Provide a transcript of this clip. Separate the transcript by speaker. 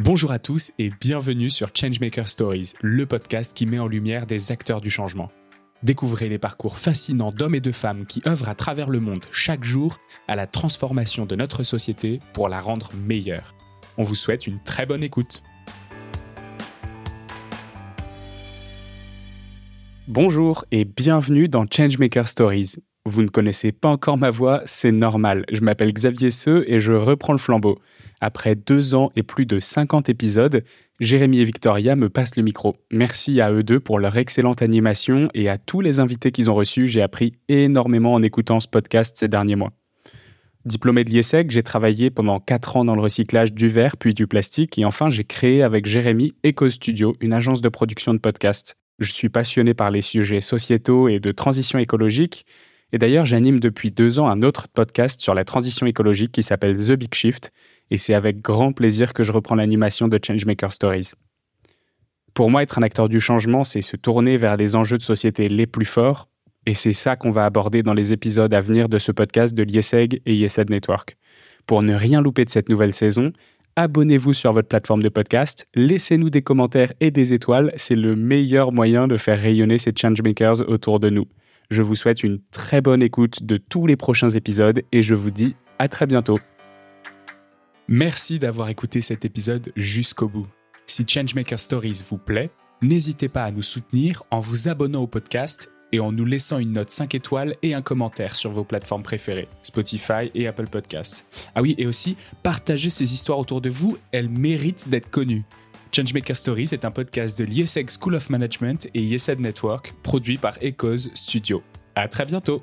Speaker 1: Bonjour à tous et bienvenue sur Changemaker Stories, le podcast qui met en lumière des acteurs du changement. Découvrez les parcours fascinants d'hommes et de femmes qui œuvrent à travers le monde chaque jour à la transformation de notre société pour la rendre meilleure. On vous souhaite une très bonne écoute. Bonjour et bienvenue dans Changemaker Stories. Vous ne connaissez pas encore ma voix, c'est normal. Je m'appelle Xavier Seux et je reprends le flambeau. Après deux ans et plus de 50 épisodes, Jérémy et Victoria me passent le micro. Merci à eux deux pour leur excellente animation et à tous les invités qu'ils ont reçus. J'ai appris énormément en écoutant ce podcast ces derniers mois. Diplômé de l'IESEC, j'ai travaillé pendant quatre ans dans le recyclage du verre puis du plastique et enfin j'ai créé avec Jérémy Eco Studio, une agence de production de podcasts. Je suis passionné par les sujets sociétaux et de transition écologique et d'ailleurs j'anime depuis deux ans un autre podcast sur la transition écologique qui s'appelle The Big Shift et c'est avec grand plaisir que je reprends l'animation de Changemaker Stories. Pour moi, être un acteur du changement, c'est se tourner vers les enjeux de société les plus forts, et c'est ça qu'on va aborder dans les épisodes à venir de ce podcast de l'IESEG et IESED Network. Pour ne rien louper de cette nouvelle saison, abonnez-vous sur votre plateforme de podcast, laissez-nous des commentaires et des étoiles, c'est le meilleur moyen de faire rayonner ces changemakers autour de nous. Je vous souhaite une très bonne écoute de tous les prochains épisodes et je vous dis à très bientôt. Merci d'avoir écouté cet épisode jusqu'au bout. Si Changemaker Stories vous plaît, n'hésitez pas à nous soutenir en vous abonnant au podcast et en nous laissant une note 5 étoiles et un commentaire sur vos plateformes préférées, Spotify et Apple Podcast. Ah oui, et aussi, partagez ces histoires autour de vous, elles méritent d'être connues. Changemaker Stories est un podcast de l'IESEG School of Management et IESED Network, produit par Echoes Studio. À très bientôt!